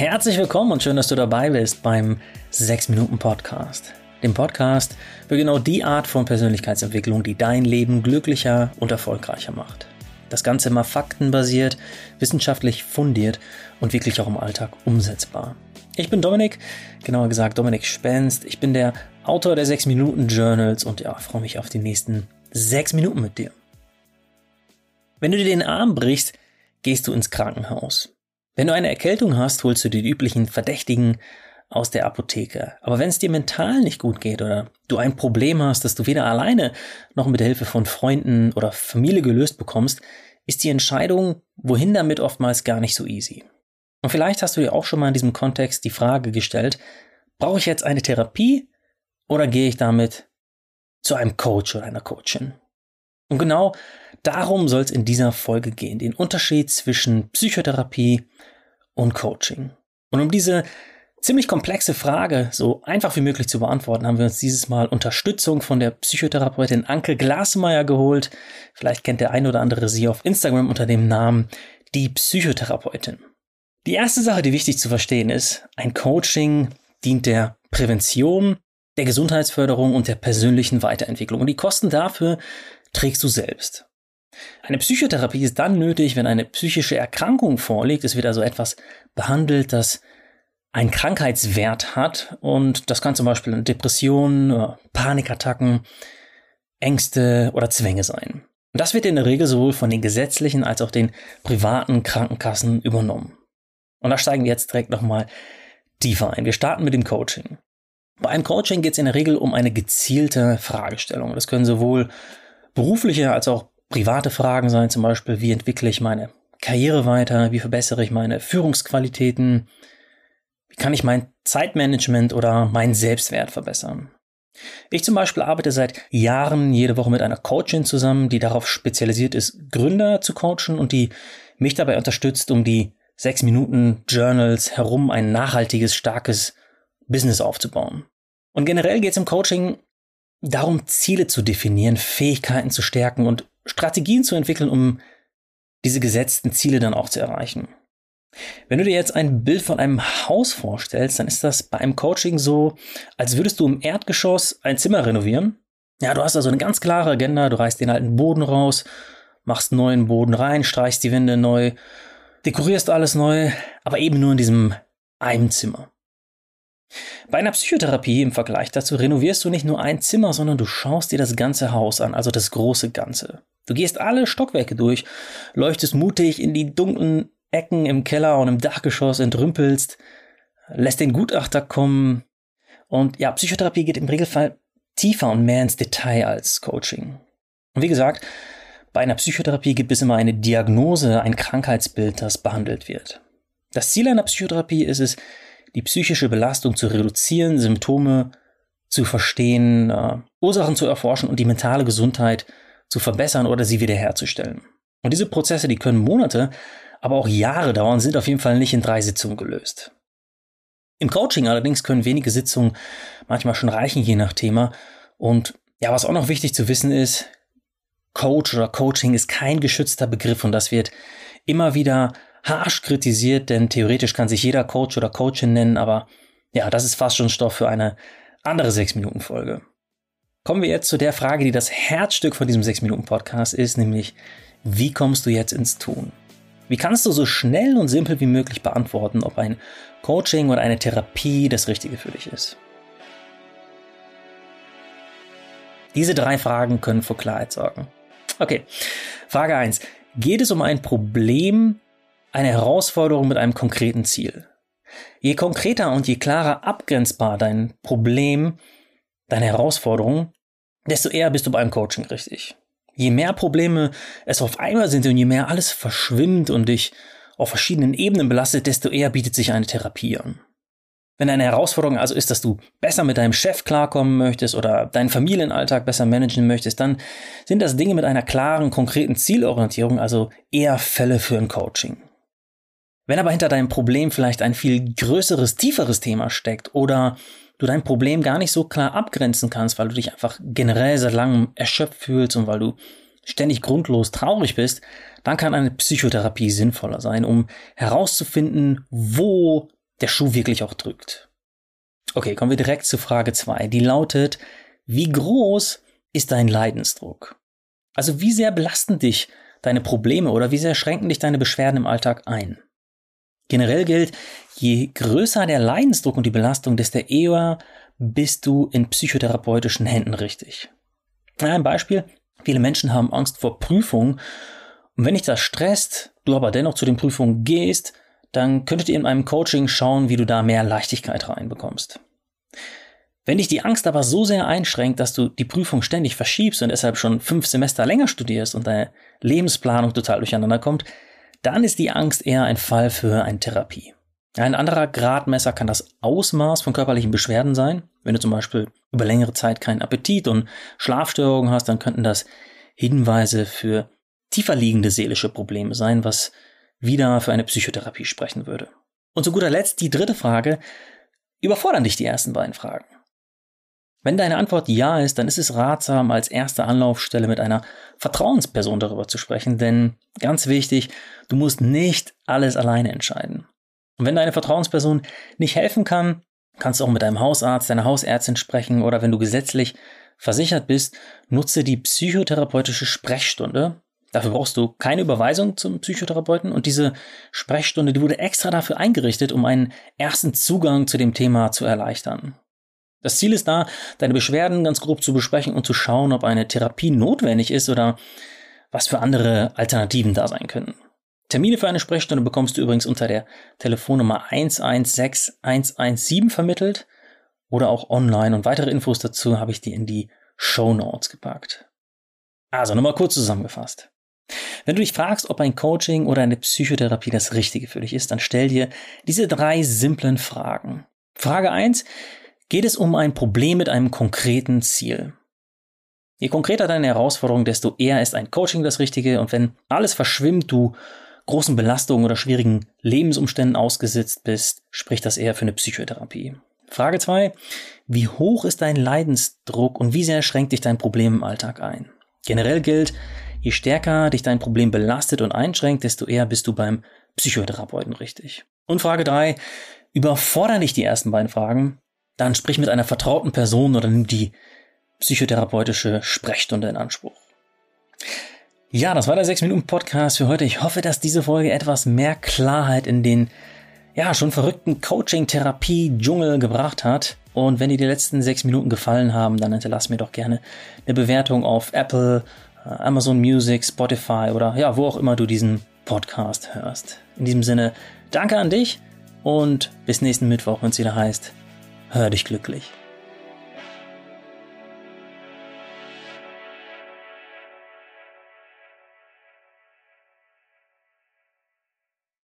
Herzlich willkommen und schön, dass du dabei bist beim 6 Minuten Podcast. Dem Podcast für genau die Art von Persönlichkeitsentwicklung, die dein Leben glücklicher und erfolgreicher macht. Das Ganze immer faktenbasiert, wissenschaftlich fundiert und wirklich auch im Alltag umsetzbar. Ich bin Dominik, genauer gesagt Dominik Spenst. Ich bin der Autor der 6 Minuten Journals und ja, freue mich auf die nächsten 6 Minuten mit dir. Wenn du dir den Arm brichst, gehst du ins Krankenhaus. Wenn du eine Erkältung hast, holst du die üblichen Verdächtigen aus der Apotheke. Aber wenn es dir mental nicht gut geht oder du ein Problem hast, das du weder alleine noch mit der Hilfe von Freunden oder Familie gelöst bekommst, ist die Entscheidung, wohin damit oftmals gar nicht so easy. Und vielleicht hast du dir auch schon mal in diesem Kontext die Frage gestellt, brauche ich jetzt eine Therapie oder gehe ich damit zu einem Coach oder einer Coachin? Und genau darum soll es in dieser Folge gehen, den Unterschied zwischen Psychotherapie und Coaching. Und um diese ziemlich komplexe Frage so einfach wie möglich zu beantworten, haben wir uns dieses Mal Unterstützung von der Psychotherapeutin Anke Glasmeier geholt. Vielleicht kennt der ein oder andere sie auf Instagram unter dem Namen die Psychotherapeutin. Die erste Sache, die wichtig zu verstehen ist, ein Coaching dient der Prävention, der Gesundheitsförderung und der persönlichen Weiterentwicklung. Und die Kosten dafür trägst du selbst. Eine Psychotherapie ist dann nötig, wenn eine psychische Erkrankung vorliegt. Es wird also etwas behandelt, das einen Krankheitswert hat und das kann zum Beispiel Depressionen, Panikattacken, Ängste oder Zwänge sein. Und das wird in der Regel sowohl von den gesetzlichen als auch den privaten Krankenkassen übernommen. Und da steigen wir jetzt direkt nochmal tiefer ein. Wir starten mit dem Coaching. Bei einem Coaching geht es in der Regel um eine gezielte Fragestellung. Das können sowohl berufliche als auch private Fragen sein, zum Beispiel, wie entwickle ich meine Karriere weiter, wie verbessere ich meine Führungsqualitäten, wie kann ich mein Zeitmanagement oder meinen Selbstwert verbessern. Ich zum Beispiel arbeite seit Jahren jede Woche mit einer Coachin zusammen, die darauf spezialisiert ist, Gründer zu coachen und die mich dabei unterstützt, um die sechs Minuten Journals herum ein nachhaltiges, starkes Business aufzubauen. Und generell geht es im Coaching darum, Ziele zu definieren, Fähigkeiten zu stärken und Strategien zu entwickeln, um diese gesetzten Ziele dann auch zu erreichen. Wenn du dir jetzt ein Bild von einem Haus vorstellst, dann ist das bei einem Coaching so, als würdest du im Erdgeschoss ein Zimmer renovieren. Ja, du hast also eine ganz klare Agenda, du reißt den alten Boden raus, machst neuen Boden rein, streichst die Wände neu, dekorierst alles neu, aber eben nur in diesem einen Zimmer. Bei einer Psychotherapie im Vergleich dazu renovierst du nicht nur ein Zimmer, sondern du schaust dir das ganze Haus an, also das große Ganze. Du gehst alle Stockwerke durch, leuchtest mutig in die dunklen Ecken im Keller und im Dachgeschoss, entrümpelst, lässt den Gutachter kommen. Und ja, Psychotherapie geht im Regelfall tiefer und mehr ins Detail als Coaching. Und wie gesagt, bei einer Psychotherapie gibt es immer eine Diagnose, ein Krankheitsbild, das behandelt wird. Das Ziel einer Psychotherapie ist es, die psychische Belastung zu reduzieren, Symptome zu verstehen, äh, Ursachen zu erforschen und die mentale Gesundheit zu verbessern oder sie wiederherzustellen. Und diese Prozesse, die können Monate, aber auch Jahre dauern, sind auf jeden Fall nicht in drei Sitzungen gelöst. Im Coaching allerdings können wenige Sitzungen manchmal schon reichen, je nach Thema. Und ja, was auch noch wichtig zu wissen ist, Coach oder Coaching ist kein geschützter Begriff und das wird immer wieder harsch kritisiert, denn theoretisch kann sich jeder Coach oder Coachin nennen, aber ja, das ist fast schon Stoff für eine andere 6-Minuten-Folge. Kommen wir jetzt zu der Frage, die das Herzstück von diesem 6-Minuten-Podcast ist, nämlich, wie kommst du jetzt ins Tun? Wie kannst du so schnell und simpel wie möglich beantworten, ob ein Coaching oder eine Therapie das Richtige für dich ist? Diese drei Fragen können für Klarheit sorgen. Okay, Frage 1. Geht es um ein Problem, eine Herausforderung mit einem konkreten Ziel. Je konkreter und je klarer abgrenzbar dein Problem, deine Herausforderung, desto eher bist du beim Coaching richtig. Je mehr Probleme es auf einmal sind und je mehr alles verschwimmt und dich auf verschiedenen Ebenen belastet, desto eher bietet sich eine Therapie an. Wenn deine Herausforderung also ist, dass du besser mit deinem Chef klarkommen möchtest oder deinen Familienalltag besser managen möchtest, dann sind das Dinge mit einer klaren, konkreten Zielorientierung, also eher Fälle für ein Coaching. Wenn aber hinter deinem Problem vielleicht ein viel größeres, tieferes Thema steckt oder du dein Problem gar nicht so klar abgrenzen kannst, weil du dich einfach generell seit langem erschöpft fühlst und weil du ständig grundlos traurig bist, dann kann eine Psychotherapie sinnvoller sein, um herauszufinden, wo der Schuh wirklich auch drückt. Okay, kommen wir direkt zu Frage 2. Die lautet, wie groß ist dein Leidensdruck? Also wie sehr belasten dich deine Probleme oder wie sehr schränken dich deine Beschwerden im Alltag ein? Generell gilt, je größer der Leidensdruck und die Belastung, desto eher bist du in psychotherapeutischen Händen richtig. Ein Beispiel, viele Menschen haben Angst vor Prüfungen und wenn dich das stresst, du aber dennoch zu den Prüfungen gehst, dann könntet ihr in einem Coaching schauen, wie du da mehr Leichtigkeit reinbekommst. Wenn dich die Angst aber so sehr einschränkt, dass du die Prüfung ständig verschiebst und deshalb schon fünf Semester länger studierst und deine Lebensplanung total durcheinander kommt, dann ist die Angst eher ein Fall für eine Therapie. Ein anderer Gradmesser kann das Ausmaß von körperlichen Beschwerden sein. Wenn du zum Beispiel über längere Zeit keinen Appetit und Schlafstörungen hast, dann könnten das Hinweise für tiefer liegende seelische Probleme sein, was wieder für eine Psychotherapie sprechen würde. Und zu guter Letzt die dritte Frage. Überfordern dich die ersten beiden Fragen? Wenn deine Antwort ja ist, dann ist es ratsam, als erste Anlaufstelle mit einer Vertrauensperson darüber zu sprechen, denn ganz wichtig, du musst nicht alles alleine entscheiden. Und wenn deine Vertrauensperson nicht helfen kann, kannst du auch mit deinem Hausarzt, deiner Hausärztin sprechen oder wenn du gesetzlich versichert bist, nutze die psychotherapeutische Sprechstunde. Dafür brauchst du keine Überweisung zum Psychotherapeuten und diese Sprechstunde, die wurde extra dafür eingerichtet, um einen ersten Zugang zu dem Thema zu erleichtern. Das Ziel ist da, deine Beschwerden ganz grob zu besprechen und zu schauen, ob eine Therapie notwendig ist oder was für andere Alternativen da sein können. Termine für eine Sprechstunde bekommst du übrigens unter der Telefonnummer 116117 vermittelt oder auch online und weitere Infos dazu habe ich dir in die Show Notes gepackt. Also nochmal kurz zusammengefasst. Wenn du dich fragst, ob ein Coaching oder eine Psychotherapie das Richtige für dich ist, dann stell dir diese drei simplen Fragen. Frage eins: geht es um ein Problem mit einem konkreten Ziel. Je konkreter deine Herausforderung, desto eher ist ein Coaching das Richtige und wenn alles verschwimmt, du großen Belastungen oder schwierigen Lebensumständen ausgesetzt bist, spricht das eher für eine Psychotherapie. Frage 2. Wie hoch ist dein Leidensdruck und wie sehr schränkt dich dein Problem im Alltag ein? Generell gilt, je stärker dich dein Problem belastet und einschränkt, desto eher bist du beim Psychotherapeuten richtig. Und Frage 3. Überfordern dich die ersten beiden Fragen? Dann sprich mit einer vertrauten Person oder nimm die psychotherapeutische Sprechstunde in Anspruch. Ja, das war der 6-Minuten-Podcast für heute. Ich hoffe, dass diese Folge etwas mehr Klarheit in den ja, schon verrückten Coaching-Therapie-Dschungel gebracht hat. Und wenn dir die letzten sechs Minuten gefallen haben, dann hinterlass mir doch gerne eine Bewertung auf Apple, äh, Amazon Music, Spotify oder ja, wo auch immer du diesen Podcast hörst. In diesem Sinne, danke an dich und bis nächsten Mittwoch, wenn es wieder heißt, hör dich glücklich.